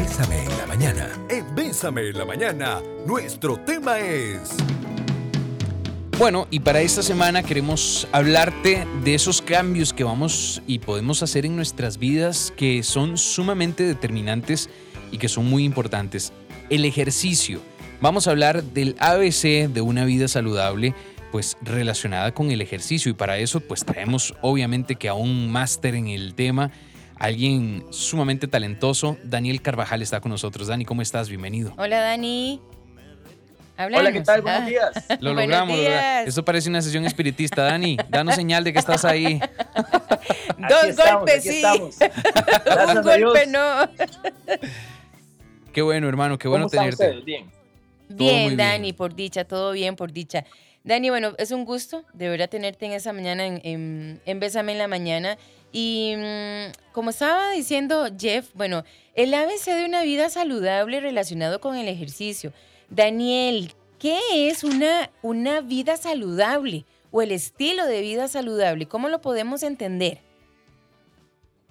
Bésame en la mañana. En Bésame en la mañana, nuestro tema es... Bueno, y para esta semana queremos hablarte de esos cambios que vamos y podemos hacer en nuestras vidas que son sumamente determinantes y que son muy importantes. El ejercicio. Vamos a hablar del ABC de una vida saludable, pues relacionada con el ejercicio y para eso pues traemos obviamente que a un máster en el tema, alguien sumamente talentoso, Daniel Carvajal está con nosotros. Dani, ¿cómo estás? Bienvenido. Hola Dani. Hola, ¿qué tal? Buenos días. Lo logramos. Eso parece una sesión espiritista, Dani. Danos señal de que estás ahí. Dos golpes, sí. Un golpe no. Qué bueno, hermano, qué bueno tenerte. Bien. Bien, Dani, por dicha, todo bien, por dicha. Dani, bueno, es un gusto de verdad tenerte en esa mañana, en, en, en Bésame en la mañana. Y mm, como estaba diciendo Jeff, bueno, el ABC de una vida saludable relacionado con el ejercicio. Daniel, ¿qué es una, una vida saludable o el estilo de vida saludable? ¿Cómo lo podemos entender?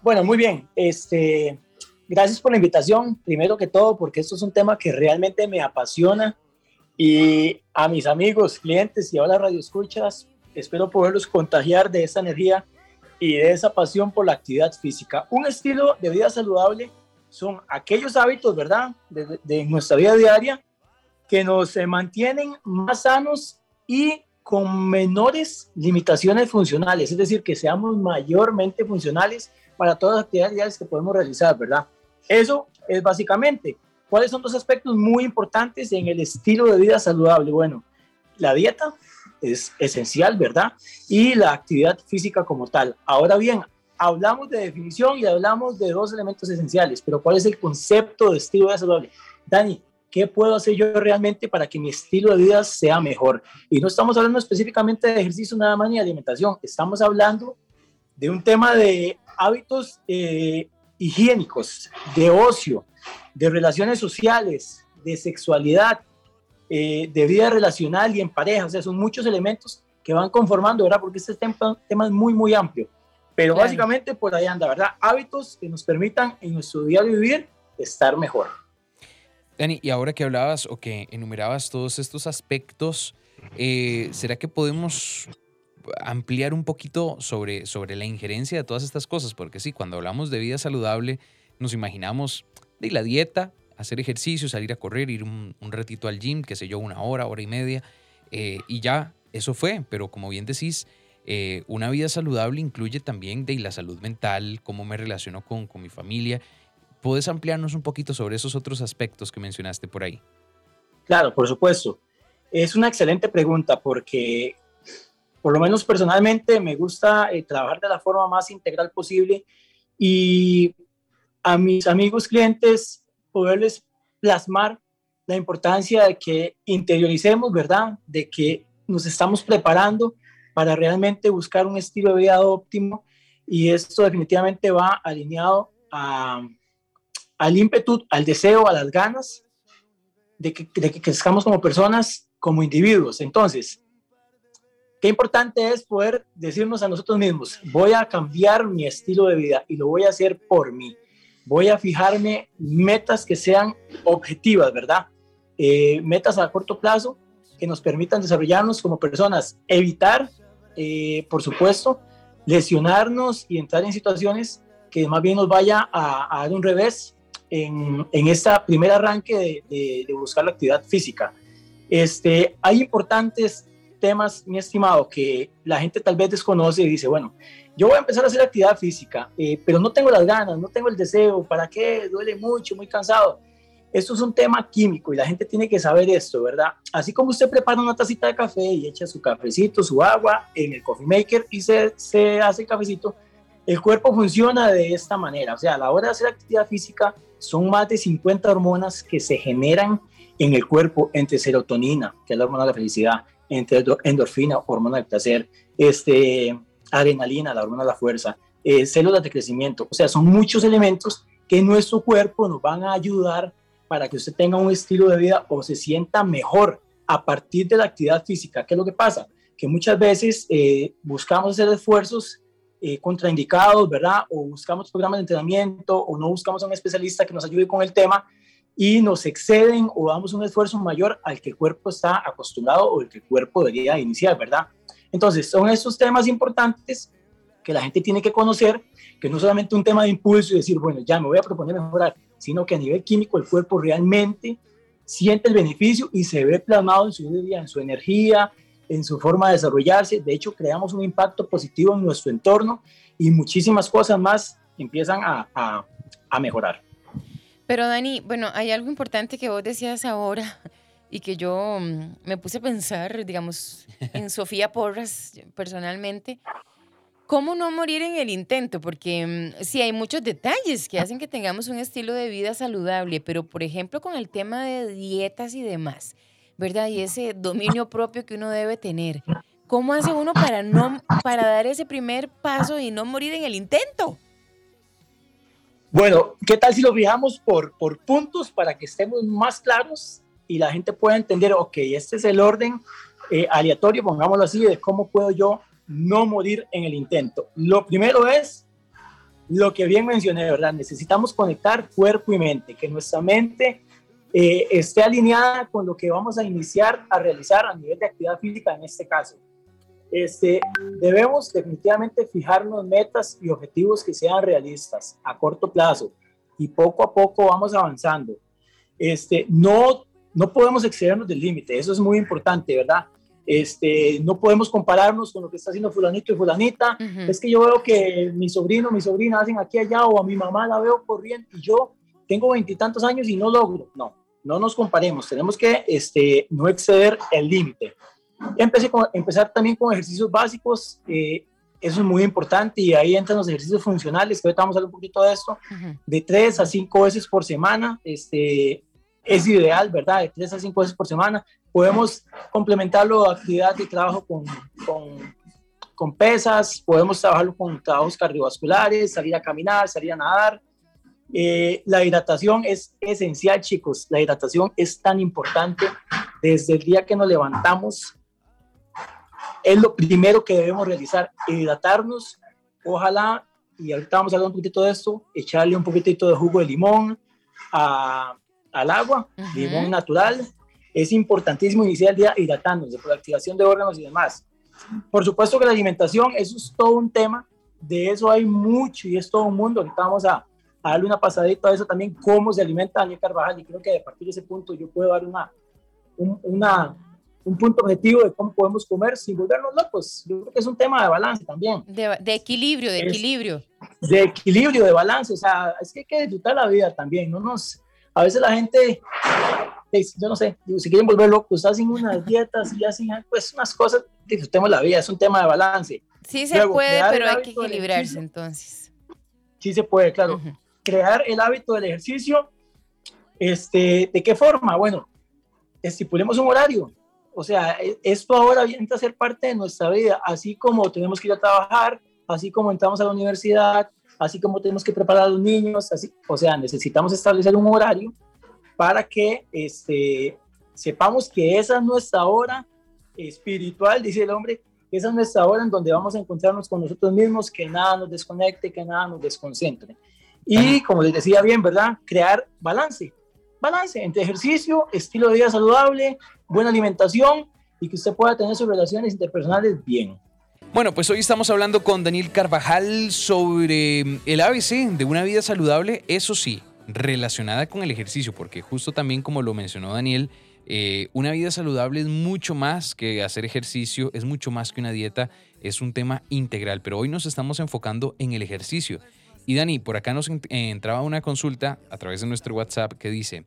Bueno, muy bien. Este, gracias por la invitación, primero que todo, porque esto es un tema que realmente me apasiona. Y a mis amigos, clientes y ahora radio escuchas, espero poderlos contagiar de esa energía y de esa pasión por la actividad física. Un estilo de vida saludable son aquellos hábitos, ¿verdad?, de, de nuestra vida diaria que nos eh, mantienen más sanos y con menores limitaciones funcionales, es decir, que seamos mayormente funcionales para todas las actividades que podemos realizar, ¿verdad? Eso es básicamente. ¿Cuáles son dos aspectos muy importantes en el estilo de vida saludable? Bueno, la dieta es esencial, ¿verdad? Y la actividad física como tal. Ahora bien, hablamos de definición y hablamos de dos elementos esenciales, pero ¿cuál es el concepto de estilo de vida saludable? Dani, ¿qué puedo hacer yo realmente para que mi estilo de vida sea mejor? Y no estamos hablando específicamente de ejercicio nada más ni de alimentación, estamos hablando de un tema de hábitos eh, higiénicos, de ocio, de relaciones sociales, de sexualidad, eh, de vida relacional y en pareja. O sea, son muchos elementos que van conformando, ¿verdad? Porque este tema, tema es muy, muy amplio. Pero básicamente por ahí anda, ¿verdad? Hábitos que nos permitan en nuestro día vivir estar mejor. Dani, y ahora que hablabas o que enumerabas todos estos aspectos, eh, ¿será que podemos ampliar un poquito sobre, sobre la injerencia de todas estas cosas? Porque sí, cuando hablamos de vida saludable, nos imaginamos de la dieta, hacer ejercicio, salir a correr, ir un, ratito al gym, qué sé yo, una hora, hora y media, eh, y ya, eso fue. Pero como bien decís, eh, una vida saludable incluye también de la salud mental, cómo me relaciono con, con mi familia ¿Puedes ampliarnos un poquito sobre esos otros aspectos que mencionaste por ahí? Claro, por supuesto. Es una excelente pregunta porque, por lo menos personalmente, me gusta eh, trabajar de la forma más integral posible y a mis amigos clientes poderles plasmar la importancia de que interioricemos, ¿verdad? De que nos estamos preparando para realmente buscar un estilo de vida óptimo y esto definitivamente va alineado al ímpetu, al deseo, a las ganas de que, de que crezcamos como personas, como individuos. Entonces, qué importante es poder decirnos a nosotros mismos, voy a cambiar mi estilo de vida y lo voy a hacer por mí. Voy a fijarme metas que sean objetivas, ¿verdad? Eh, metas a corto plazo que nos permitan desarrollarnos como personas, evitar, eh, por supuesto, lesionarnos y entrar en situaciones que más bien nos vaya a, a dar un revés en, en este primer arranque de, de, buscar la actividad física. Este, hay importantes temas, mi estimado, que la gente tal vez desconoce y dice, bueno, yo voy a empezar a hacer actividad física, eh, pero no tengo las ganas, no tengo el deseo, ¿para qué? Duele mucho, muy cansado. Esto es un tema químico y la gente tiene que saber esto, ¿verdad? Así como usted prepara una tacita de café y echa su cafecito, su agua en el coffee maker y se, se hace el cafecito, el cuerpo funciona de esta manera. O sea, a la hora de hacer actividad física, son más de 50 hormonas que se generan en el cuerpo entre serotonina, que es la hormona de la felicidad, entre endorfina, hormona del placer, este, adrenalina, la hormona de la fuerza, eh, células de crecimiento. O sea, son muchos elementos que nuestro cuerpo nos van a ayudar para que usted tenga un estilo de vida o se sienta mejor a partir de la actividad física. ¿Qué es lo que pasa? Que muchas veces eh, buscamos hacer esfuerzos eh, contraindicados, ¿verdad? O buscamos programas de entrenamiento o no buscamos a un especialista que nos ayude con el tema y nos exceden o damos un esfuerzo mayor al que el cuerpo está acostumbrado o el que el cuerpo debería iniciar, ¿verdad? Entonces, son estos temas importantes que la gente tiene que conocer, que no solamente un tema de impulso y decir, bueno, ya me voy a proponer mejorar, sino que a nivel químico el cuerpo realmente siente el beneficio y se ve plasmado en su vida, en su energía, en su forma de desarrollarse. De hecho, creamos un impacto positivo en nuestro entorno y muchísimas cosas más empiezan a, a, a mejorar. Pero Dani, bueno, hay algo importante que vos decías ahora y que yo mm, me puse a pensar, digamos, en Sofía Porras personalmente. ¿Cómo no morir en el intento? Porque mm, sí hay muchos detalles que hacen que tengamos un estilo de vida saludable, pero por ejemplo con el tema de dietas y demás, ¿verdad? Y ese dominio propio que uno debe tener. ¿Cómo hace uno para no para dar ese primer paso y no morir en el intento? Bueno, ¿qué tal si lo fijamos por, por puntos para que estemos más claros y la gente pueda entender, ok, este es el orden eh, aleatorio, pongámoslo así, de cómo puedo yo no morir en el intento? Lo primero es lo que bien mencioné, ¿verdad? Necesitamos conectar cuerpo y mente, que nuestra mente eh, esté alineada con lo que vamos a iniciar a realizar a nivel de actividad física en este caso. Este, debemos definitivamente fijarnos metas y objetivos que sean realistas a corto plazo y poco a poco vamos avanzando. Este, no, no podemos excedernos del límite, eso es muy importante, ¿verdad? Este, no podemos compararnos con lo que está haciendo fulanito y fulanita. Es que yo veo que mi sobrino, mi sobrina hacen aquí allá o a mi mamá la veo corriendo y yo tengo veintitantos años y no logro. No, no nos comparemos. Tenemos que este, no exceder el límite. Empecé con, empezar también con ejercicios básicos. Eh, eso es muy importante y ahí entran los ejercicios funcionales, que ahorita vamos a hablar un poquito de esto, de tres a cinco veces por semana, este, es ideal, ¿verdad? De tres a cinco veces por semana. Podemos complementarlo a actividad de trabajo con, con, con pesas, podemos trabajarlo con trabajos cardiovasculares, salir a caminar, salir a nadar. Eh, la hidratación es esencial, chicos. La hidratación es tan importante desde el día que nos levantamos es lo primero que debemos realizar, hidratarnos, ojalá, y ahorita vamos a hablar un poquito de esto, echarle un poquitito de jugo de limón al agua, limón natural. Es importantísimo iniciar el día hidratándose por activación de órganos y demás. Por supuesto que la alimentación, eso es todo un tema, de eso hay mucho y es todo un mundo. Ahorita vamos a, darle una pasadita a eso también, cómo se alimenta Daniel Carvajal, y creo que a partir de ese punto yo puedo dar una, una, un punto objetivo de cómo podemos comer sin volvernos locos. Yo creo que es un tema de balance también. De, de equilibrio, de equilibrio. De equilibrio, de balance. O sea, es que hay que disfrutar la vida también. No nos, a veces la gente, yo no sé, si quieren volver locos, hacen unas dietas y hacen pues unas cosas, disfrutemos la vida, es un tema de balance. Sí se puede, pero hay que equilibrarse entonces. Sí se puede, claro. Crear el hábito del ejercicio, este, ¿de qué forma? Bueno, estipulemos un horario, o sea, e, esto ahora viene a ser parte de nuestra vida, así como tenemos que ir a trabajar, así como entramos a la universidad, así como tenemos que preparar a los niños, así, o sea, necesitamos establecer un horario para que este, sepamos que esa es nuestra hora espiritual, dice el hombre, esa es nuestra hora en donde vamos a encontrarnos con nosotros mismos, que nada nos desconecte, que nada nos desconcentre. Y como les decía bien, ¿verdad? Crear balance, balance entre ejercicio, estilo de vida saludable, buena alimentación y que usted pueda tener sus relaciones interpersonales bien. Bueno, pues hoy estamos hablando con Daniel Carvajal sobre el ABC de una vida saludable, eso sí, relacionada con el ejercicio, porque justo también como lo mencionó Daniel, eh, una vida saludable es mucho más que hacer ejercicio, es mucho más que una dieta, es un tema integral, pero hoy nos estamos enfocando en el ejercicio. Y Dani, por acá nos entraba una consulta a través de nuestro WhatsApp que dice,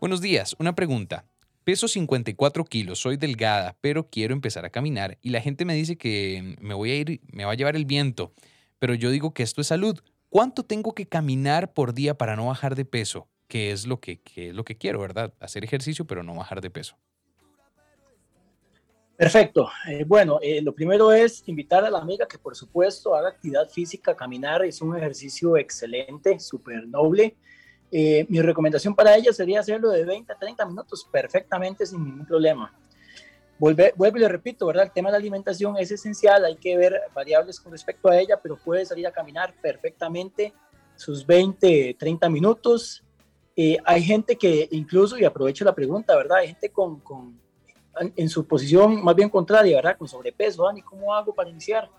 buenos días, una pregunta. Peso 54 kilos, soy delgada, pero quiero empezar a caminar y la gente me dice que me voy a ir, me va a llevar el viento, pero yo digo que esto es salud. ¿Cuánto tengo que caminar por día para no bajar de peso? Que es lo que, es lo que quiero, ¿verdad? Hacer ejercicio, pero no bajar de peso. Perfecto. Eh, bueno, eh, lo primero es invitar a la amiga que por supuesto haga actividad física, caminar es un ejercicio excelente, súper noble. Eh, mi recomendación para ella sería hacerlo de 20 a 30 minutos perfectamente sin ningún problema. vuelve, vuelvo y le repito, ¿verdad? El tema de la alimentación es esencial, hay que ver variables con respecto a ella, pero puede salir a caminar perfectamente sus 20, 30 minutos. Eh, hay gente que incluso, y aprovecho la pregunta, ¿verdad? Hay gente con, con, en su posición más bien contraria, ¿verdad? Con sobrepeso, Dani, ¿cómo hago para iniciar?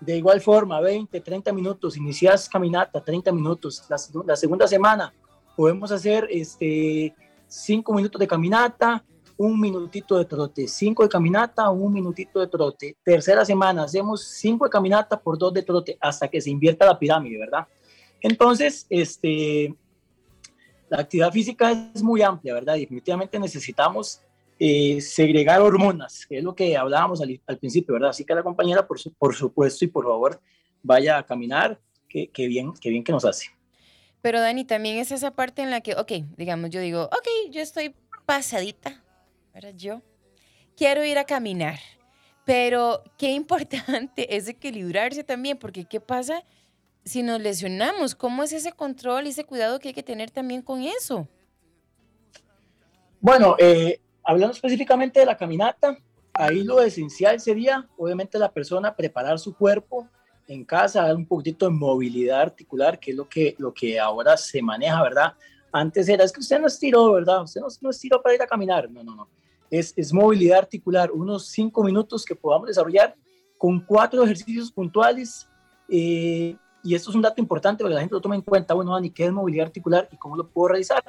De igual forma, 20, 30 minutos, inicias caminata, 30 minutos. La, la segunda semana podemos hacer este, 5 minutos de caminata, un minutito de trote, 5 de caminata, un minutito de trote. Tercera semana hacemos 5 de caminata por 2 de trote hasta que se invierta la pirámide, ¿verdad? Entonces, este, la actividad física es muy amplia, ¿verdad? Definitivamente necesitamos eh, segregar hormonas, que es lo que hablábamos al, principio, ¿verdad? Así que la compañera, por, por supuesto, y por favor, vaya a caminar, que, bien, que bien que nos hace. Pero Dani, también es esa parte en la que, ok, digamos, yo digo, ok, yo estoy pasadita, ¿verdad? Yo quiero ir a caminar, pero qué importante es equilibrarse también, porque ¿qué pasa si nos lesionamos? ¿Cómo es ese control y ese cuidado que hay que tener también con eso? Bueno, eh, Hablando específicamente de la caminata, ahí lo esencial sería, obviamente, la persona preparar su cuerpo en casa, dar un poquito de movilidad articular, que es lo que, lo que ahora se maneja, ¿verdad? Antes era, es que usted no estiró, ¿verdad? Usted no, no estiró para ir a caminar. No, no, no. Es, es movilidad articular, unos cinco minutos que podamos desarrollar con cuatro ejercicios puntuales. Eh, y esto es un dato importante porque la gente lo toma en cuenta. Bueno, Dani, ¿qué es movilidad articular y cómo lo puedo realizar?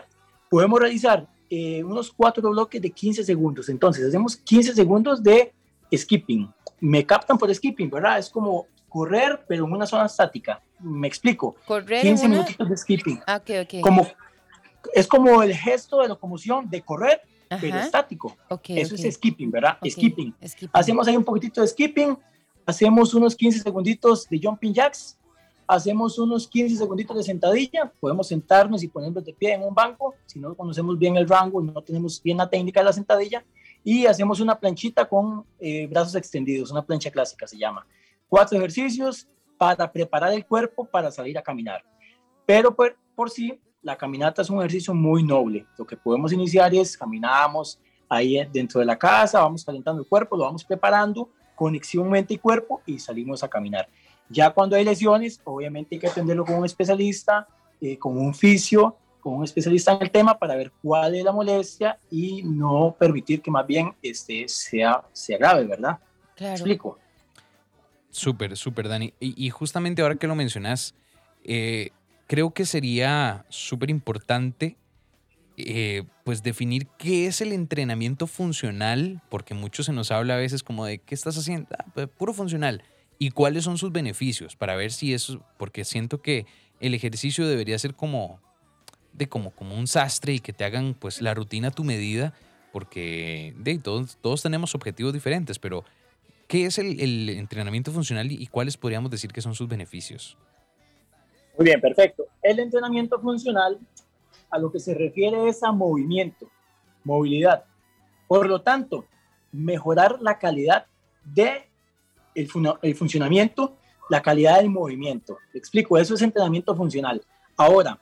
Podemos realizar eh, unos cuatro bloques de 15 segundos. Entonces, hacemos 15 segundos de skipping. Me captan por skipping, ¿verdad? Es como correr, pero en una zona estática. Me explico. Correr 15 minutitos de skipping. Ah, okay, okay. Como, es como el gesto de locomoción de correr, pero estático. Eso es skipping, ¿verdad? Skipping. skipping. Hacemos ahí un poquitito de skipping. Hacemos unos 15 segunditos de jumping jacks hacemos unos 15 segunditos de sentadilla, podemos sentarnos y ponernos de pie en un banco, si no conocemos bien el rango y no tenemos bien la técnica de la sentadilla, y hacemos una planchita con eh, brazos extendidos, una plancha clásica se llama. Cuatro ejercicios para preparar el cuerpo para salir a caminar. Pero por, por sí, la caminata es un ejercicio muy noble. Lo que podemos iniciar es caminamos ahí dentro de la casa, vamos calentando el cuerpo, lo vamos preparando, conexión mente y cuerpo y salimos a caminar. Ya cuando hay lesiones, obviamente hay que atenderlo con un especialista, eh, con un fisio, con un especialista en el tema para ver cuál es la molestia y no permitir que más bien este, sea, sea grave, ¿verdad? Claro. explico? Súper, súper, Dani. Y, justamente ahora que lo mencionas, eh, creo que sería súper importante eh, pues definir qué es el entrenamiento funcional, porque mucho se nos habla a veces como de, ¿qué estás haciendo? Ah, pues, puro funcional y cuáles son sus beneficios para ver si eso, porque siento que el ejercicio debería ser como, de como, como un sastre y que te hagan pues la rutina a tu medida, porque todos, todos tenemos objetivos diferentes, pero ¿qué es el, entrenamiento funcional y, cuáles podríamos decir que son sus beneficios? Muy bien, perfecto. El entrenamiento funcional a lo que se refiere es a movimiento, movilidad. Por lo tanto, mejorar la calidad de funcionamiento, la calidad del movimiento. Te explico, eso es entrenamiento funcional. Ahora,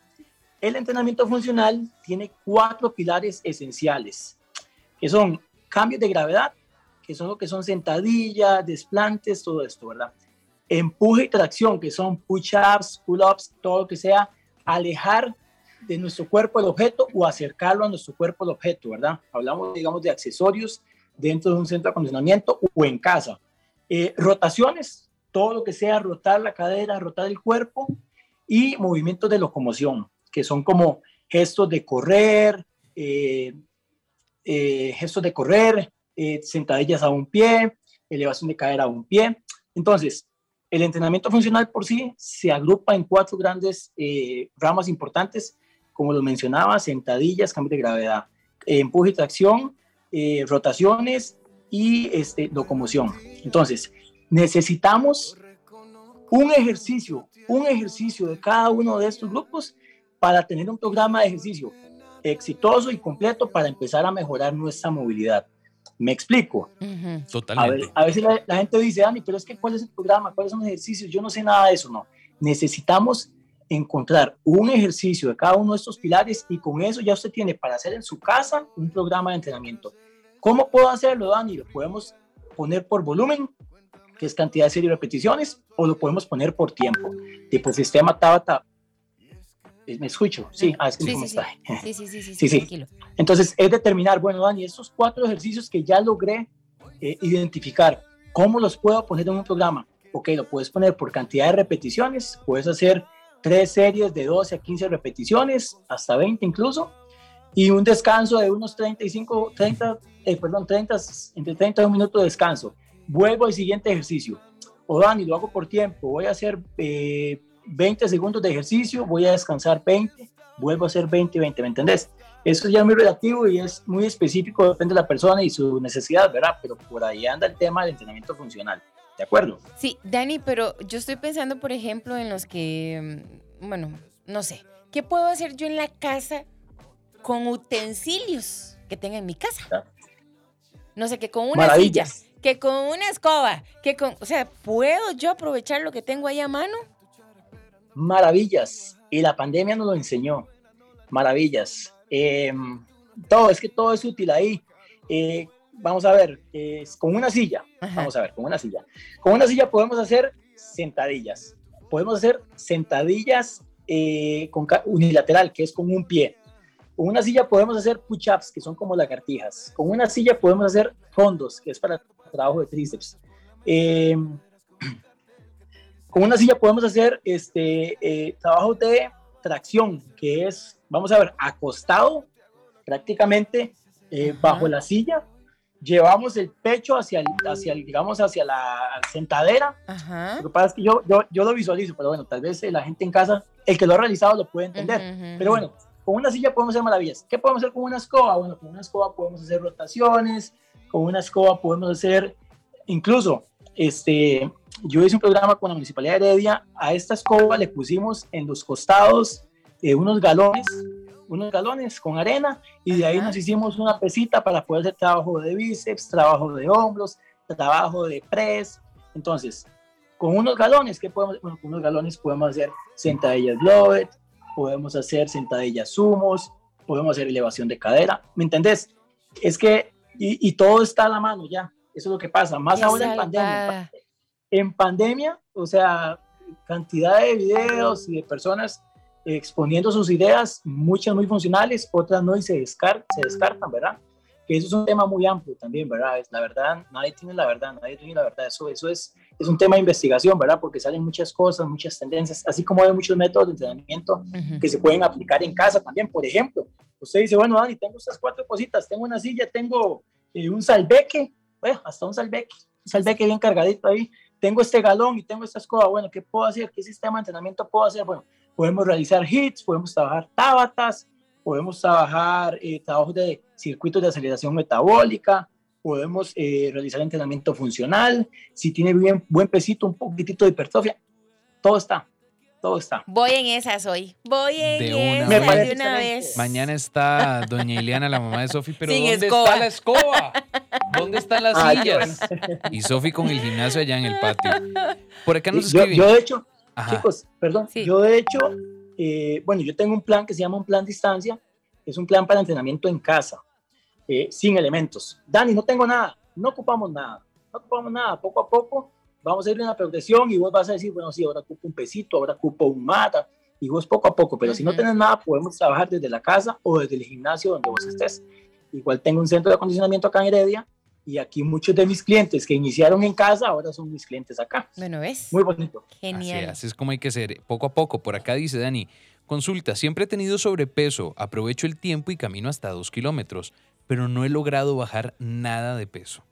el entrenamiento funcional tiene cuatro pilares esenciales, que son cambios de gravedad, que son lo que son sentadillas, desplantes, todo esto, ¿verdad? Empuje y tracción, que son push-ups, pull-ups, todo lo que sea alejar de nuestro cuerpo el objeto o acercarlo a nuestro cuerpo el objeto, ¿verdad? Hablamos, digamos, de accesorios dentro de un centro de acondicionamiento o en casa. Eh, rotaciones, todo lo que sea rotar la cadera, rotar el cuerpo y movimientos de locomoción, que son como gestos de correr, eh, eh, gestos de correr, sentadillas a un pie, elevación de cadera a un pie. Entonces, el entrenamiento funcional por sí se agrupa en cuatro grandes ramas importantes, como lo mencionaba, sentadillas, cambio de gravedad, empuje y tracción, rotaciones y este, locomoción. Entonces, necesitamos un ejercicio, un ejercicio de cada uno de estos grupos para tener un programa de ejercicio exitoso y completo para empezar a mejorar nuestra movilidad. ¿Me explico? Totalmente. A, veces la, gente dice, Dani, pero es que ¿cuál es el programa? ¿Cuáles son los ejercicios? Yo no sé nada de eso, no. Necesitamos encontrar un ejercicio de cada uno de estos pilares y con eso ya usted tiene para hacer en su casa un programa de entrenamiento ¿Cómo puedo hacerlo, Dani? Lo podemos poner por volumen, que es cantidad de series y repeticiones, o lo podemos poner por tiempo, tipo sistema Tabata. Eh, ¿Me escucho? Sí, ah, es que sí, sí. Sí. Sí, sí, sí, sí, Entonces, es determinar, bueno, Dani, estos cuatro ejercicios que ya logré eh, identificar, ¿cómo los puedo poner en un programa? Ok, lo puedes poner por cantidad de repeticiones, puedes hacer tres series de 12 a 15 repeticiones, hasta 20 incluso, y un descanso de unos 35, 30, eh, perdón, 30, entre 30 y un minuto de descanso. Vuelvo al siguiente ejercicio. O Dani, lo hago por tiempo, voy a hacer 20 eh, segundos de ejercicio, voy a descansar 20, vuelvo a hacer 20 y 20, ¿me entendés? Eso ya es muy relativo y es muy específico, depende de la persona y su necesidad, ¿verdad? Pero por ahí anda el tema del entrenamiento funcional. ¿De acuerdo? Sí, Dani, pero yo estoy pensando, por ejemplo, en los que, mm, bueno, no sé, ¿qué puedo hacer yo en la casa con utensilios que tenga en mi casa? No sé, que con una silla, que con una escoba, que con, o sea, ¿puedo yo aprovechar lo que tengo ahí a mano? Maravillas. Y la pandemia nos lo enseñó. Maravillas. Em, todo, es que todo es útil ahí. Eh, vamos a ver, con una silla, vamos a ver, con una silla. Con una silla podemos hacer sentadillas. Podemos hacer sentadillas eh, con unilateral, que es con un pie. Con una silla podemos hacer push-ups, que son como lagartijas. Con una silla podemos hacer fondos, que es para trabajo de tríceps. Con una silla podemos hacer este, eh, trabajo de tracción, que es, vamos a ver, acostado prácticamente eh, bajo la silla, llevamos el pecho hacia, el, hacia el, digamos, hacia la sentadera. Lo que pasa es que yo, yo, yo, lo visualizo, pero bueno, tal vez la gente en casa, el que lo ha realizado lo puede entender. Pero bueno, con una silla podemos hacer maravillas. ¿Qué podemos hacer con una escoba? Bueno, con una escoba podemos hacer rotaciones, con una escoba podemos hacer, incluso, este, yo hice un programa con la Municipalidad de Heredia, a esta escoba le pusimos en los costados eh, unos galones unos galones con arena y de ahí nos hicimos una pesita para poder hacer trabajo de bíceps, trabajo de hombros, trabajo de press. Entonces, con unos galones, ¿qué podemos Bueno, con unos galones podemos hacer sentadillas lowered, podemos hacer sentadillas sumos, podemos hacer elevación de cadera. ¿Me entendés? Es que, y, todo está a la mano ya. Eso es lo que pasa. Más ahora en pandemia. En pandemia, o sea, cantidad de videos y de personas exponiendo sus ideas, muchas muy funcionales, otras no y se, descartan, se descartan, ¿verdad? Que eso es un tema muy amplio también, ¿verdad? Es la verdad, nadie tiene la verdad, nadie tiene la verdad, eso, eso es, es un tema de investigación, ¿verdad? Porque salen muchas cosas, muchas tendencias, así como hay muchos métodos de entrenamiento que se pueden aplicar en casa también, por ejemplo. Usted dice, bueno, Dani, tengo estas cuatro cositas, tengo una silla, tengo eh, un salveque, bueno, hasta un salveque, un salveque bien cargadito ahí, tengo este galón y tengo esta escoba, bueno, ¿qué puedo hacer? ¿Qué sistema de entrenamiento puedo hacer? Bueno, podemos realizar hits, podemos trabajar tabatas, podemos trabajar eh, trabajos de circuitos de aceleración metabólica, podemos eh, realizar entrenamiento funcional, si tiene bien, buen pesito, un poquitito de hipertrofia, todo está, todo está. Voy en esas hoy, voy en esas de una vez. Mañana está doña Ileana, la mamá de Sofi, pero ¿dónde está la escoba? ¿Dónde están las sillas? Y Sofi con el gimnasio allá en el patio. Por acá nos escriben. yo de hecho, Chicos, perdón, yo de hecho, eh, bueno, yo tengo un plan que se llama un plan distancia, es un plan para entrenamiento en casa, eh, sin elementos. Dani, no tengo nada, no ocupamos nada, no ocupamos nada, poco a poco vamos a ir en una progresión y vos vas a decir, bueno, sí, ahora ocupo un pesito, ahora ocupo un mata, y vos poco a poco, pero si no tenés nada, podemos trabajar desde la casa o desde el gimnasio donde vos estés. Igual tengo un centro de acondicionamiento acá en Heredia y aquí muchos de mis clientes que iniciaron en casa ahora son mis clientes acá. Bueno, ¿ves? Muy bonito. Genial. Así, es como hay que ser, poco a poco. Por acá dice Dani, consulta, siempre he tenido sobrepeso, aprovecho el tiempo y camino hasta dos kilómetros, pero no he logrado bajar nada de peso.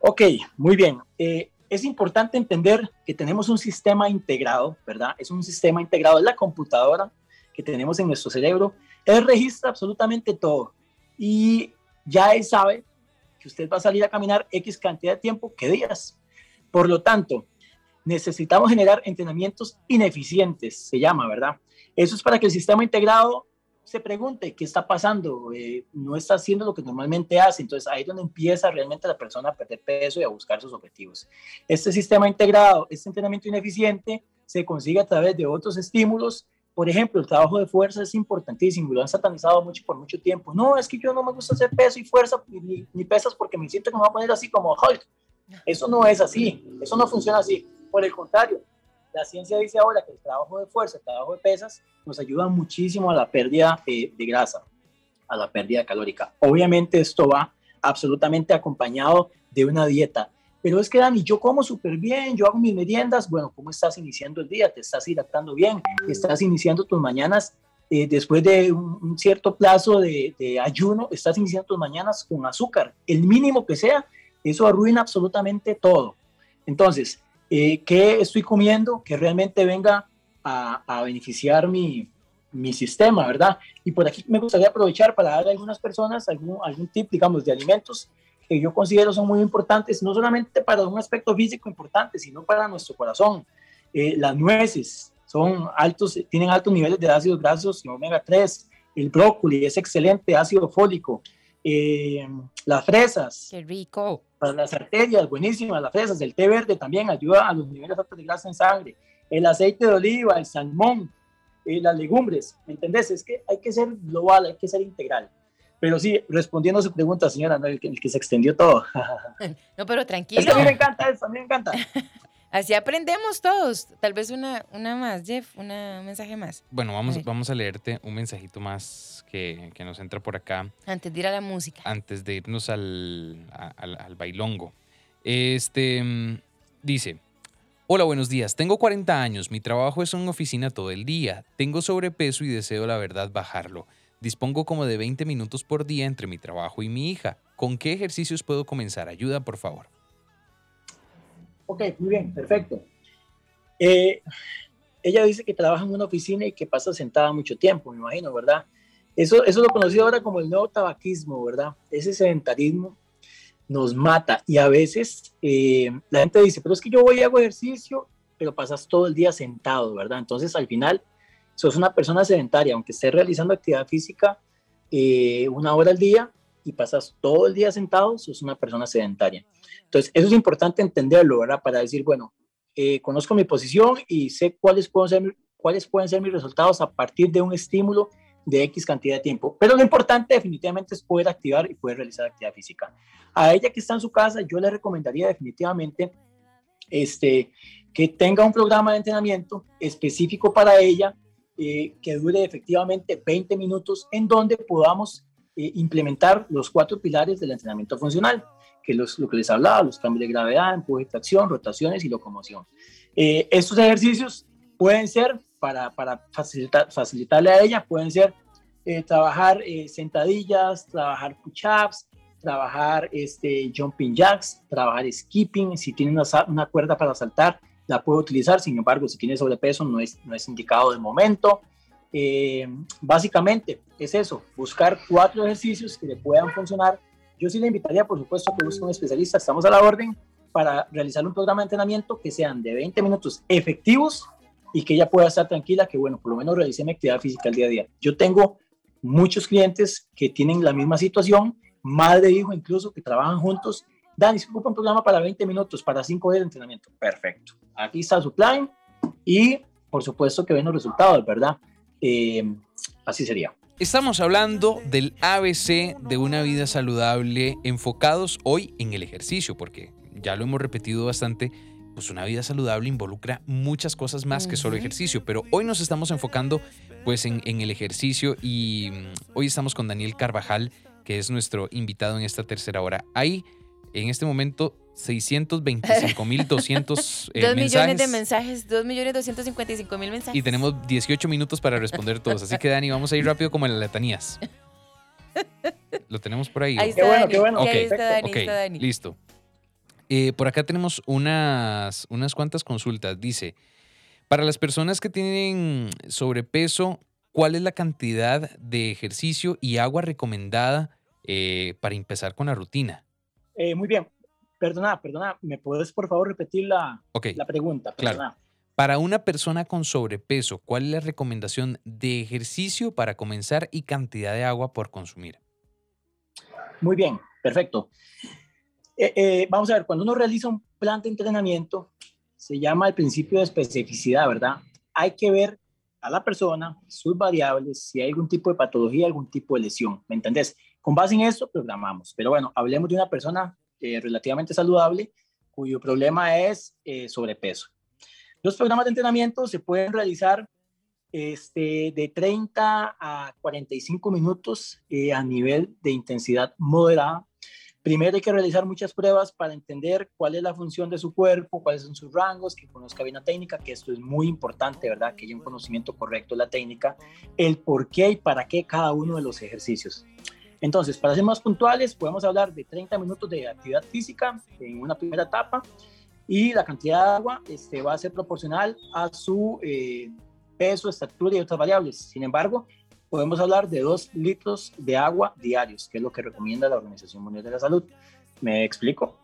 Ok, muy bien. Eh, es importante entender que tenemos un sistema integrado, ¿verdad? Es un sistema integrado, es la computadora que tenemos en nuestro cerebro. Él registra absolutamente todo y ya él sabe usted va a salir a caminar X cantidad de tiempo, ¿qué días? Por lo tanto, necesitamos generar entrenamientos ineficientes, se llama, ¿verdad? Eso es para que el sistema integrado se pregunte qué está pasando, eh, no está haciendo lo que normalmente hace, entonces ahí es donde empieza realmente la persona a perder peso y a buscar sus objetivos. Este sistema integrado, este entrenamiento ineficiente, se consigue a través de otros estímulos por ejemplo, el trabajo de fuerza es importantísimo, lo han satanizado mucho por mucho tiempo. No, es que yo no me gusta hacer peso y fuerza ni, ni pesas porque me siento que me voy a poner así como Hulk. Eso no es así, eso no funciona así. Por el contrario, la ciencia dice ahora que el trabajo de fuerza, el trabajo de pesas, nos ayuda muchísimo a la pérdida de grasa, a la pérdida calórica. Obviamente esto va absolutamente acompañado de una dieta. Pero es que, Dani, yo como súper bien, yo hago mis meriendas. Bueno, ¿cómo estás iniciando el día? ¿Te estás hidratando bien? ¿Estás iniciando tus mañanas eh, después de un, cierto plazo de, ayuno? ¿Estás iniciando tus mañanas con azúcar? El mínimo que sea, eso arruina absolutamente todo. Entonces, eh, ¿qué estoy comiendo que realmente venga a, a beneficiar mi, mi, sistema, verdad? Y por aquí me gustaría aprovechar para dar a algunas personas algún, algún tip, digamos, de alimentos que yo considero son muy importantes, no solamente para un aspecto físico importante, sino para nuestro corazón. Eh, las nueces son altos, tienen altos niveles de ácidos grasos y omega 3. El brócoli es excelente, ácido fólico. Eh, las fresas. Qué rico. Para las arterias, buenísimas. Las fresas, el té verde también ayuda a los niveles altos de grasa en sangre. El aceite de oliva, el salmón, eh, las legumbres. ¿Me entendés? Es que hay que ser global, hay que ser integral. Pero sí, respondiendo a su pregunta, señora, el, que, el, que, se extendió todo. no, pero tranquilo. Es que a mí me encanta eso, a mí me encanta. Así aprendemos todos. Tal vez una, una más, Jeff, un mensaje más. Bueno, vamos a, vamos a leerte un mensajito más que, que, nos entra por acá. Antes de ir a la música. Antes de irnos al, al, al bailongo. Este mm, dice. Hola, buenos días. Tengo 40 años. Mi trabajo es en oficina todo el día. Tengo sobrepeso y deseo, la verdad, bajarlo. Dispongo como de 20 minutos por día entre mi trabajo y mi hija. ¿Con qué ejercicios puedo comenzar? Ayuda, por favor. Ok, muy bien, perfecto. Eh, ella dice que trabaja en una oficina y que pasa sentada mucho tiempo, me imagino, ¿verdad? Eso, eso lo conocido ahora como el nuevo tabaquismo, ¿verdad? Ese sedentarismo nos mata y a veces eh, la gente dice, pero es que yo voy y hago ejercicio, pero pasas todo el día sentado, ¿verdad? Entonces al final sos una persona sedentaria, aunque estés realizando actividad física eh, una hora al día y pasas todo el día sentado, sos una persona sedentaria. Entonces, eso es importante entenderlo, ¿verdad? Para decir, bueno, eh, conozco mi posición y sé cuáles pueden, ser, cuáles pueden ser mis resultados a partir de un estímulo de X cantidad de tiempo. Pero lo importante definitivamente es poder activar y poder realizar actividad física. A ella que está en su casa, yo le recomendaría definitivamente este, que tenga un programa de entrenamiento específico para ella, eh, que dure efectivamente 20 minutos, en donde podamos eh, implementar los cuatro pilares del entrenamiento funcional, que es lo que les hablaba, los cambios de gravedad, empuje, tracción, rotaciones y locomoción. Eh, estos ejercicios pueden ser, para, para facilitar, facilitarle a ella, pueden ser trabajar sentadillas, trabajar push-ups, trabajar este, jumping jacks, trabajar skipping, si tiene una, una, cuerda para saltar, la puede utilizar, sin embargo, si tiene sobrepeso no es, no es indicado de momento. Eh, básicamente es eso, buscar cuatro ejercicios que le puedan funcionar. Yo sí le invitaría, por supuesto, que busque un especialista, estamos a la orden para realizar un programa de entrenamiento que sean de 20 minutos efectivos y que ella pueda estar tranquila, que bueno, por lo menos realice mi actividad física el día a día. Yo tengo muchos clientes que tienen la misma situación, madre e hijo incluso, que trabajan juntos. Dani, se ocupa un programa para 20 minutos, para 5 días de entrenamiento. Perfecto. Aquí está su plan y por supuesto que ven los resultados, ¿verdad? Eh, así sería. Estamos hablando del ABC de una vida saludable enfocados hoy en el ejercicio, porque ya lo hemos repetido bastante, pues una vida saludable involucra muchas cosas más que solo ejercicio, pero hoy nos estamos enfocando pues en, en el ejercicio y mm, hoy estamos con Daniel Carvajal, que es nuestro invitado en esta tercera hora. Hay en este momento 625.200 eh, Dos millones de mensajes, 2.255.000 mensajes. Y tenemos 18 minutos para responder todos. Así que, Dani, vamos a ir rápido como en las letanías. Lo tenemos por ahí. Ahí está, qué bueno, Dani. qué bueno. Ahí Ok, está Dani, ok, está Dani. listo. Eh, por acá tenemos unas, unas cuantas consultas. Dice, para las personas que tienen sobrepeso, ¿cuál es la cantidad de ejercicio y agua recomendada eh, para empezar con la rutina? Eh, muy bien. Perdona, perdona, ¿me puedes por favor repetir la, la pregunta? Claro. Para una persona con sobrepeso, ¿cuál es la recomendación de ejercicio para comenzar y cantidad de agua por consumir? Muy bien, perfecto. Eh, eh, vamos a ver, cuando uno realiza un plan de entrenamiento, se llama el principio de especificidad, ¿verdad? Hay que ver a la persona, sus variables, si hay algún tipo de patología, algún tipo de lesión, ¿me entendés? Con base en eso programamos. Pero bueno, hablemos de una persona eh, relativamente saludable cuyo problema es eh, sobrepeso. Los programas de entrenamiento se pueden realizar este, de 30 a 45 minutos eh, a nivel de intensidad moderada. Primero hay que realizar muchas pruebas para entender cuál es la función de su cuerpo, cuáles son sus rangos, que conozca bien la técnica, que esto es muy importante, ¿verdad? Que haya un conocimiento correcto de la técnica, el por qué y para qué cada uno de los ejercicios. Entonces, para ser más puntuales, podemos hablar de 30 minutos de actividad física en una primera etapa y la cantidad de agua este, va a ser proporcional a su eh, peso, estatura y otras variables. Sin embargo, podemos hablar de 2 litros de agua diarios, que es lo que recomienda la Organización Mundial de la Salud. ¿Me explico?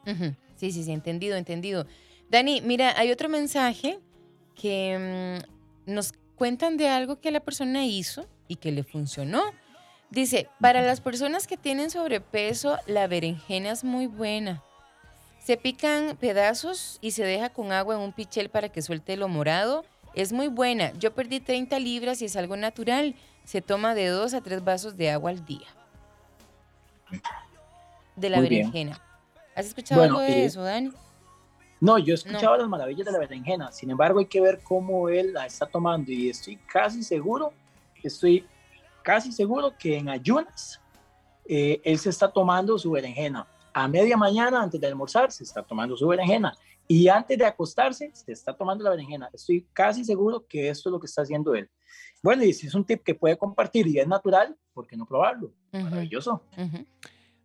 Sí, sí, sí, entendido, entendido. Dani, mira, hay otro mensaje que mm, nos cuentan de algo que la persona hizo y que le funcionó. Dice, para las personas que tienen sobrepeso, la berenjena es muy buena. Se pican pedazos y se deja con agua en un pichel para que suelte lo morado es muy buena. Yo perdí 30 libras y es algo natural. Se toma de 2 a 3 vasos de agua al día. De la berenjena. ¿Has escuchado algo de eso, Dani? No, yo he escuchado las maravillas de la berenjena. Sin embargo, hay que ver cómo él la está tomando. Y estoy casi seguro, estoy casi seguro que en ayunas eh, él se está tomando su berenjena. A media mañana, antes de almorzar, se está tomando su berenjena. Y antes de acostarse, se está tomando la berenjena. Estoy casi seguro que esto es lo que está haciendo él. Bueno, y si es un tip que puede compartir y es natural, ¿por qué no probarlo? Maravilloso.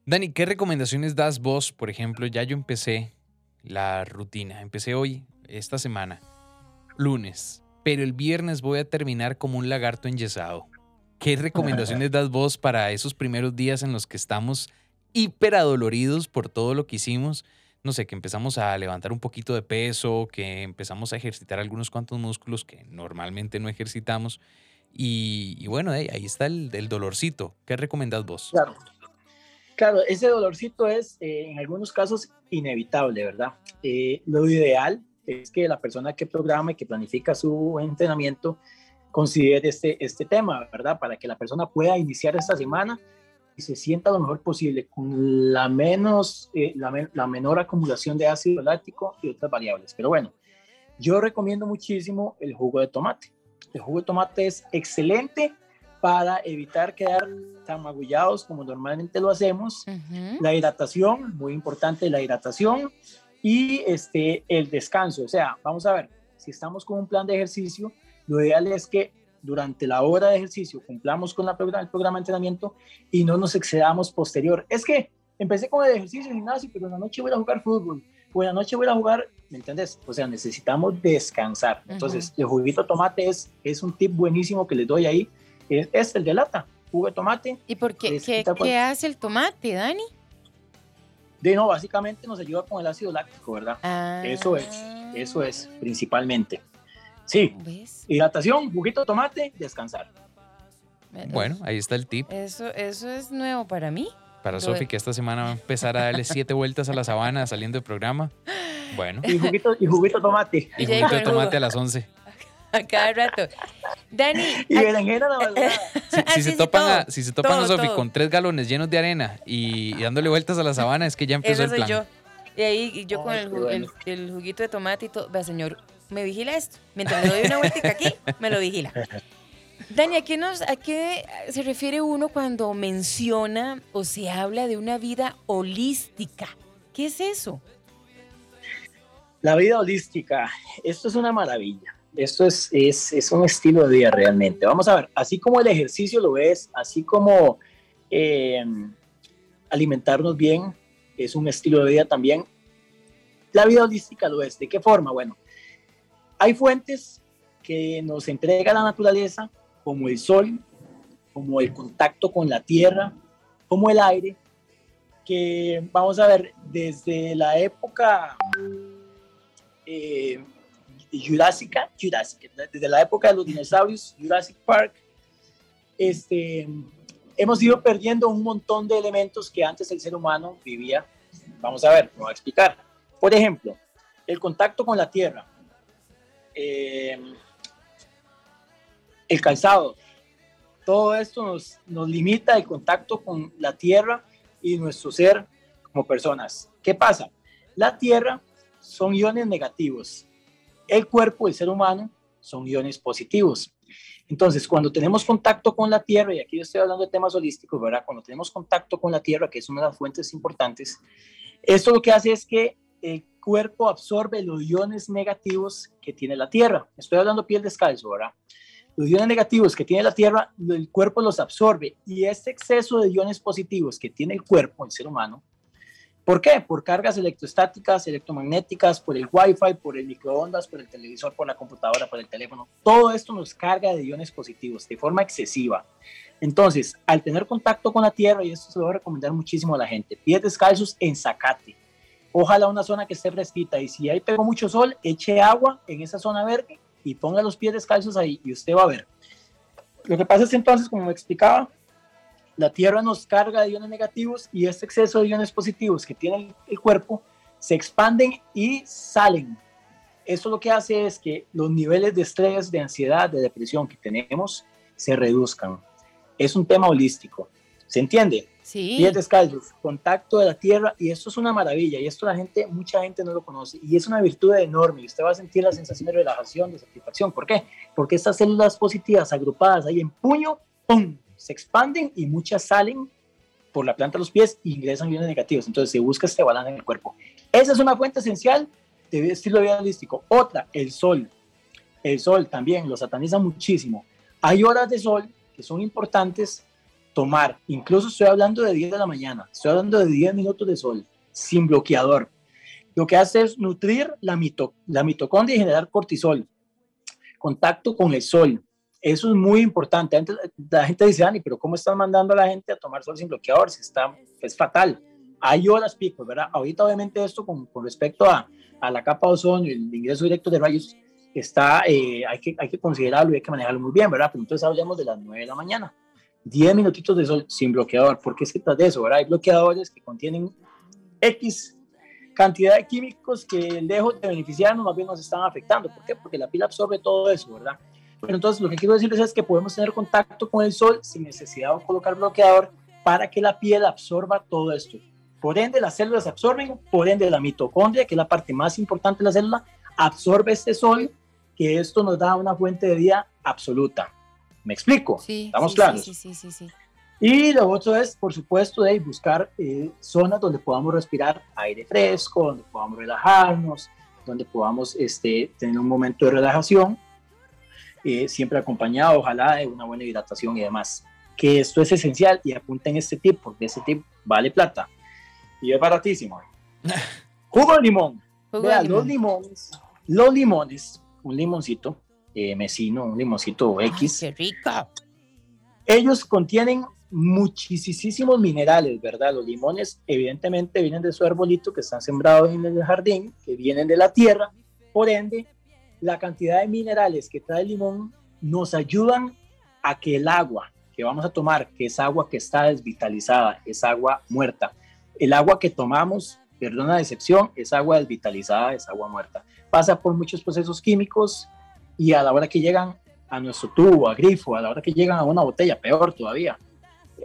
Dani, ¿qué recomendaciones das vos? Por ejemplo, ya yo empecé la rutina. Empecé hoy, esta semana, lunes, pero el viernes voy a terminar como un lagarto enyesado. ¿Qué recomendaciones das vos para esos primeros días en los que estamos hiperadoloridos por todo lo que hicimos? no sé, que empezamos a levantar un poquito de peso, que empezamos a ejercitar algunos cuantos músculos que normalmente no ejercitamos. Y, bueno, ahí está el, dolorcito. ¿Qué recomendás vos? Claro, claro ese dolorcito es eh, en algunos casos inevitable, ¿verdad? Eh, lo ideal es que la persona que programa y que planifica su entrenamiento considere este, este tema, ¿verdad? Para que la persona pueda iniciar esta semana y se sienta lo mejor posible con la, menos, eh, la, menor acumulación de ácido láctico y otras variables. Pero bueno, yo recomiendo muchísimo el jugo de tomate. El jugo de tomate es excelente para evitar quedar tan magullados como normalmente lo hacemos. La hidratación, muy importante la hidratación y este, el descanso. O sea, vamos a ver, si estamos con un plan de ejercicio, lo ideal es que durante la hora de ejercicio cumplamos con la el programa de entrenamiento y no nos excedamos posterior. Es que empecé con el ejercicio en gimnasio, pero en la noche voy a jugar fútbol, o en la noche voy a jugar, ¿me entiendes? O sea, necesitamos descansar. Entonces, el juguito de tomate es, es un tip buenísimo que les doy ahí. Es, el de lata, jugo de tomate. ¿Y por qué? ¿Qué, ¿qué hace el tomate, Dani? De no, básicamente nos ayuda con el ácido láctico, ¿verdad? Eso es, eso es principalmente. Sí. Hidratación, juguito de tomate, descansar. Bueno, ahí está el tip. Eso, eso es nuevo para mí. Para Sofi, que esta semana va a empezar a darle siete vueltas a la sabana saliendo del programa. Bueno. Y juguito, y juguito de tomate. Y juguito de tomate a las 11. A cada rato. Dani. Y berenjena la verdad. Si, se topan a, si se topan a Sofi con tres galones llenos de arena y, dándole vueltas a la sabana, es que ya empezó el plan. Yo. Y ahí yo con el, el, juguito de tomate y todo. Vea, señor, me vigila esto. Mientras le doy una vuelta aquí, me lo vigila. Dani, ¿a qué, nos, ¿a qué se refiere uno cuando menciona o se habla de una vida holística? ¿Qué es eso? La vida holística, esto es una maravilla. Esto es, es, es un estilo de vida realmente. Vamos a ver, así como el ejercicio lo es, así como eh, alimentarnos bien es un estilo de vida también, la vida holística lo es. ¿De qué forma? Bueno, hay fuentes que nos entrega la naturaleza, como el sol, como el contacto con la tierra, como el aire, que vamos a ver desde la época eh, jurásica, desde la época de los dinosaurios, Jurassic Park, este, hemos ido perdiendo un montón de elementos que antes el ser humano vivía. Vamos a ver, voy a explicar. Por ejemplo, el contacto con la tierra. Eh, el calzado. Todo esto nos, nos limita el contacto con la tierra y nuestro ser como personas. ¿Qué pasa? La tierra son iones negativos. El cuerpo, el ser humano, son iones positivos. Entonces, cuando tenemos contacto con la tierra, y aquí estoy hablando de temas holísticos, ¿verdad? Cuando tenemos contacto con la tierra, que es una de las fuentes importantes, esto lo que hace es que el cuerpo absorbe los iones negativos que tiene la tierra. Estoy hablando piel descalzo, ¿verdad? Los iones negativos que tiene la tierra, el cuerpo los absorbe y este exceso de iones positivos que tiene el cuerpo, el ser humano, ¿Por qué? Por cargas electrostáticas, electromagnéticas, por el Wi-Fi, por el microondas, por el televisor, por la computadora, por el teléfono. Todo esto nos carga de iones positivos de forma excesiva. Entonces, al tener contacto con la tierra, y esto se lo a recomendar muchísimo a la gente, pies descalzos en zacate. Ojalá una zona que esté fresquita y si ahí pegó mucho sol, eche agua en esa zona verde y ponga los pies descalzos ahí y usted va a ver. Lo que pasa es entonces, como me explicaba, la Tierra nos carga de iones negativos y este exceso de iones positivos que tiene el cuerpo se expanden y salen. Eso lo que hace es que los niveles de estrés, de ansiedad, de depresión que tenemos se reduzcan. Es un tema holístico. ¿Se entiende? Sí. Pies descalzos, contacto de la tierra y esto es una maravilla y esto la gente, mucha gente no lo conoce y es una virtud enorme y usted va a sentir la sensación de relajación, de satisfacción. ¿Por qué? Porque estas células positivas agrupadas ahí en puño, ¡pum! se expanden y muchas salen por la planta de los pies e ingresan iones negativos. Entonces se busca este balance en el cuerpo. Esa es una fuente esencial de estilo de vida holístico. Otra, el sol. El sol también lo sataniza muchísimo. Hay horas de sol que son importantes tomar. Incluso estoy hablando de 10 de la mañana. Estoy hablando de 10 minutos de sol sin bloqueador. Lo que hace es nutrir la, mito, la mitocondria y generar cortisol. Contacto con el sol. Eso es muy importante. Antes, la gente dice, Dani, pero ¿cómo están mandando a la gente a tomar sol sin bloqueador? Si está, es fatal. Hay horas pico, ¿verdad? Ahorita obviamente esto con, con respecto a, a, la capa de ozono y el ingreso directo de rayos está, eh, hay, que, hay que considerarlo y hay que manejarlo muy bien, ¿verdad? Pero entonces hablamos de las 9 de la mañana. 10 minutitos de sol sin bloqueador, porque es que tras de eso, ¿verdad? Hay bloqueadores que contienen X cantidad de químicos que lejos de beneficiarnos más bien nos están afectando. ¿Por qué? Porque la pila absorbe todo eso, ¿verdad? Pero entonces lo que quiero decirles es que podemos tener contacto con el sol sin necesidad de colocar bloqueador para que la piel absorba todo esto. Por ende, las células absorben, por ende, la mitocondria, que es la parte más importante de la célula, absorbe este sol, que esto nos da una fuente de vida absoluta. ¿Me explico? Sí, ¿Estamos sí, claros? Sí, sí, sí, sí, Y lo otro es, por supuesto, de buscar eh, zonas donde podamos respirar aire fresco, donde podamos relajarnos, donde podamos este, tener un momento de relajación eh, siempre acompañado, ojalá, de una buena hidratación y demás. Que esto es esencial y apunten este tip, porque este tip vale plata y es baratísimo. Jugo de limón. Jugo Vea, de los limón. limones, los limones, un limoncito eh, mesino, un limoncito X, qué rico. ellos contienen muchísimos minerales, ¿verdad? Los limones evidentemente vienen de su arbolito que están sembrados en el jardín, que vienen de la tierra, por ende, la cantidad de minerales que trae el limón nos ayudan a que el agua que vamos a tomar, que es agua que está desvitalizada, es agua muerta, el agua que tomamos, perdona la decepción, es agua desvitalizada, es agua muerta. Pasa por muchos procesos químicos y a la hora que llegan a nuestro tubo, a grifo, a la hora que llegan a una botella, peor todavía,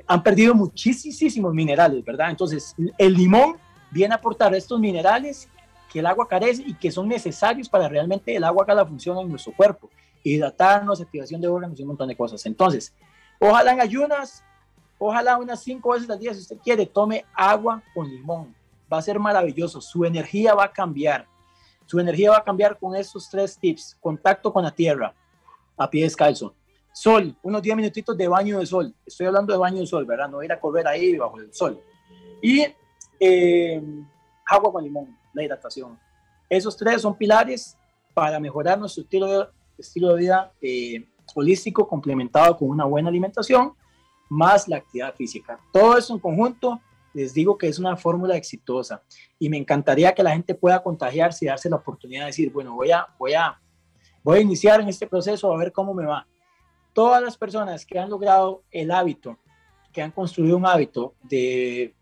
han perdido muchísimos minerales, ¿verdad? Entonces, el limón viene a aportar estos minerales que el agua carece y que son necesarios para realmente el agua haga la función en nuestro cuerpo, hidratarnos, activación de órganos y un montón de cosas. Entonces, ojalá en ayunas, ojalá unas cinco veces al día, si usted quiere, tome agua con limón. Va a ser maravilloso, su energía va a cambiar. Su energía va a cambiar con estos tres tips. Contacto con la tierra, a pie descalzo. Sol, unos 10 minutitos de baño de sol. Estoy hablando de baño de sol, ¿verdad? No ir a correr ahí bajo el sol. Y eh, agua con limón, la hidratación. Esos tres son pilares para mejorar nuestro estilo de, estilo de vida eh, holístico complementado con una buena alimentación más la actividad física. Todo eso en conjunto, les digo que es una fórmula exitosa y me encantaría que la gente pueda contagiarse y darse la oportunidad de decir, bueno, voy a, voy a, voy a iniciar en este proceso a ver cómo me va. Todas las personas que han logrado el hábito, que han construido un hábito de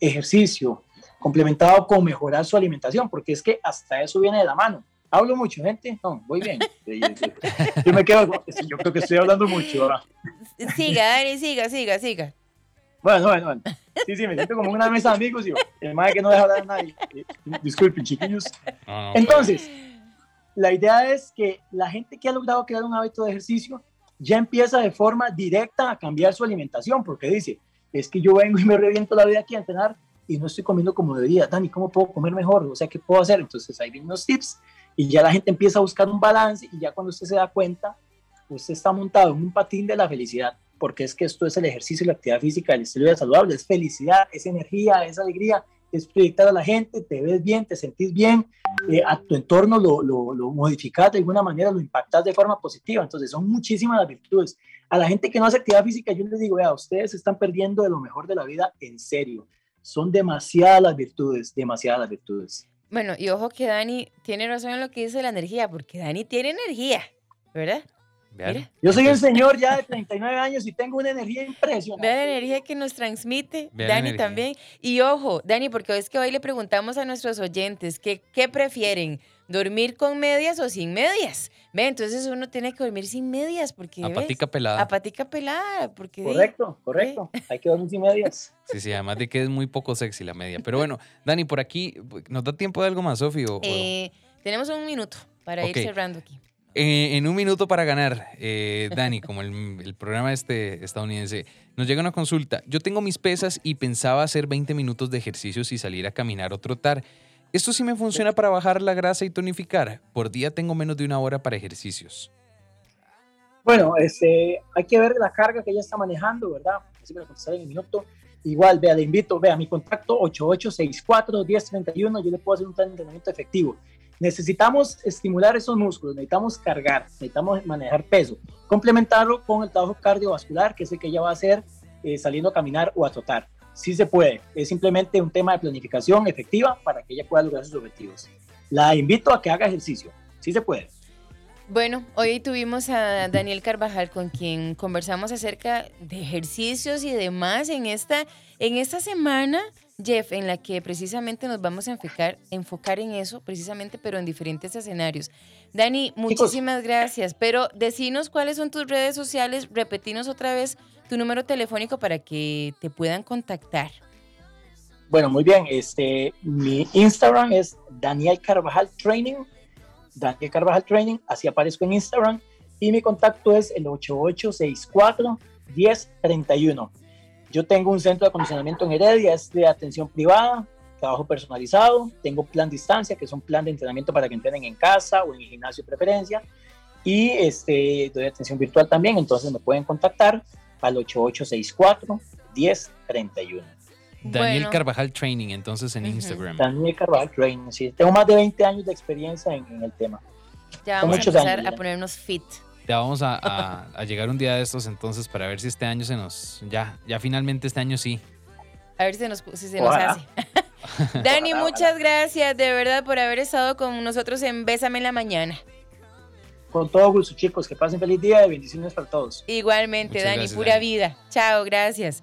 ejercicio complementado con mejorar su alimentación, porque es que hasta eso viene de la mano. Hablo mucho, gente. No, voy bien. Yo me quedo, yo creo que estoy hablando mucho. Siga, Dani, siga, siga, siga. Bueno, bueno, bueno. Sí, sí, me siento como una mesa de amigos y el madre que no deja hablar a nadie. Disculpen, chiquillos. Entonces, la idea es que la gente que ha logrado crear un hábito de ejercicio ya empieza de forma directa a cambiar su alimentación, porque dice, es que yo vengo y me reviento la vida aquí a entrenar y no estoy comiendo como debería. Dani, ¿cómo puedo comer mejor? O sea, ¿qué puedo hacer? Entonces ahí vienen unos tips y ya la gente empieza a buscar un balance y ya cuando usted se da cuenta, usted está montado en un patín de la felicidad, porque es que esto es el ejercicio y la actividad física, el estilo de vida saludable, es felicidad, es energía, es alegría, es proyectar a la gente, te ves bien, te sentís bien, eh, a tu entorno lo, lo, lo modificas de alguna manera, lo impactas de forma positiva. Entonces son muchísimas las virtudes. A la gente que no hace actividad física, yo les digo, vea, ustedes están perdiendo de lo mejor de la vida en serio. Son demasiadas las virtudes, demasiadas las virtudes. Bueno, y ojo que Dani tiene razón en lo que dice la energía, porque Dani tiene energía, ¿verdad? Yo soy un señor ya de 39 años y tengo una energía impresionante. Vean la energía que nos transmite Dani también. Y ojo, Dani, porque es que hoy le preguntamos a nuestros oyentes que, qué prefieren, dormir con medias o sin medias. Ve, entonces uno tiene que dormir sin medias porque... A patica pelada. A patica pelada, porque... Correcto, correcto. Hay que dormir sin medias. Sí, sí, además de que es muy poco sexy la media. Pero bueno, Dani, por aquí, ¿nos da tiempo de algo más, Sofi? Eh, tenemos un minuto para ir cerrando aquí. Eh, en un minuto para ganar, eh, Dani, como el, programa este estadounidense, nos llega una consulta. Yo tengo mis pesas y pensaba hacer 20 minutos de ejercicios y salir a caminar o trotar. ¿Esto sí me funciona para bajar la grasa y tonificar? Por día tengo menos de una hora para ejercicios. Bueno, este, hay que ver la carga que ella está manejando, ¿verdad? Así me lo contestar en un minuto. Igual, vea, le invito, vea, mi contacto 8864-1031, yo le puedo hacer un entrenamiento efectivo. Necesitamos estimular esos músculos, necesitamos cargar, necesitamos manejar peso, complementarlo con el trabajo cardiovascular, que es el que ella va a hacer eh, saliendo a caminar o a trotar. Sí se puede, es simplemente un tema de planificación efectiva para que ella pueda lograr sus objetivos. La invito a que haga ejercicio, sí se puede. Bueno, hoy tuvimos a Daniel Carvajal con quien conversamos acerca de ejercicios y demás en esta, en esta semana Jeff, en la que precisamente nos vamos a enfocar, enfocar en eso, precisamente, pero en diferentes escenarios. Dani, muchísimas gracias, pero decinos cuáles son tus redes sociales, repetinos otra vez tu número telefónico para que te puedan contactar. Bueno, muy bien, este, mi Instagram es Daniel Carvajal Training, Daniel Carvajal Training, así aparezco en Instagram, y mi contacto es el 8864 1031. Yo tengo un centro de acondicionamiento en Heredia, es de atención privada, trabajo personalizado, tengo plan distancia, que es un plan de entrenamiento para que entrenen en casa o en el gimnasio de preferencia, y este, doy atención virtual también, entonces me pueden contactar al 8864-1031. Daniel Carvajal Training, entonces en Instagram. Daniel Carvajal Training, sí. Tengo más de 20 años de experiencia en, el tema. Ya vamos a empezar a ponernos fit. Ya vamos a, llegar un día de estos entonces para ver si este año se nos. Ya, ya finalmente este año sí. A ver si se nos, si se nos hace. Dani, muchas gracias de verdad por haber estado con nosotros en Bésame en la Mañana. Con todo gusto, chicos. Que pasen feliz día y bendiciones para todos. Igualmente, Dani, pura vida. Chao, gracias.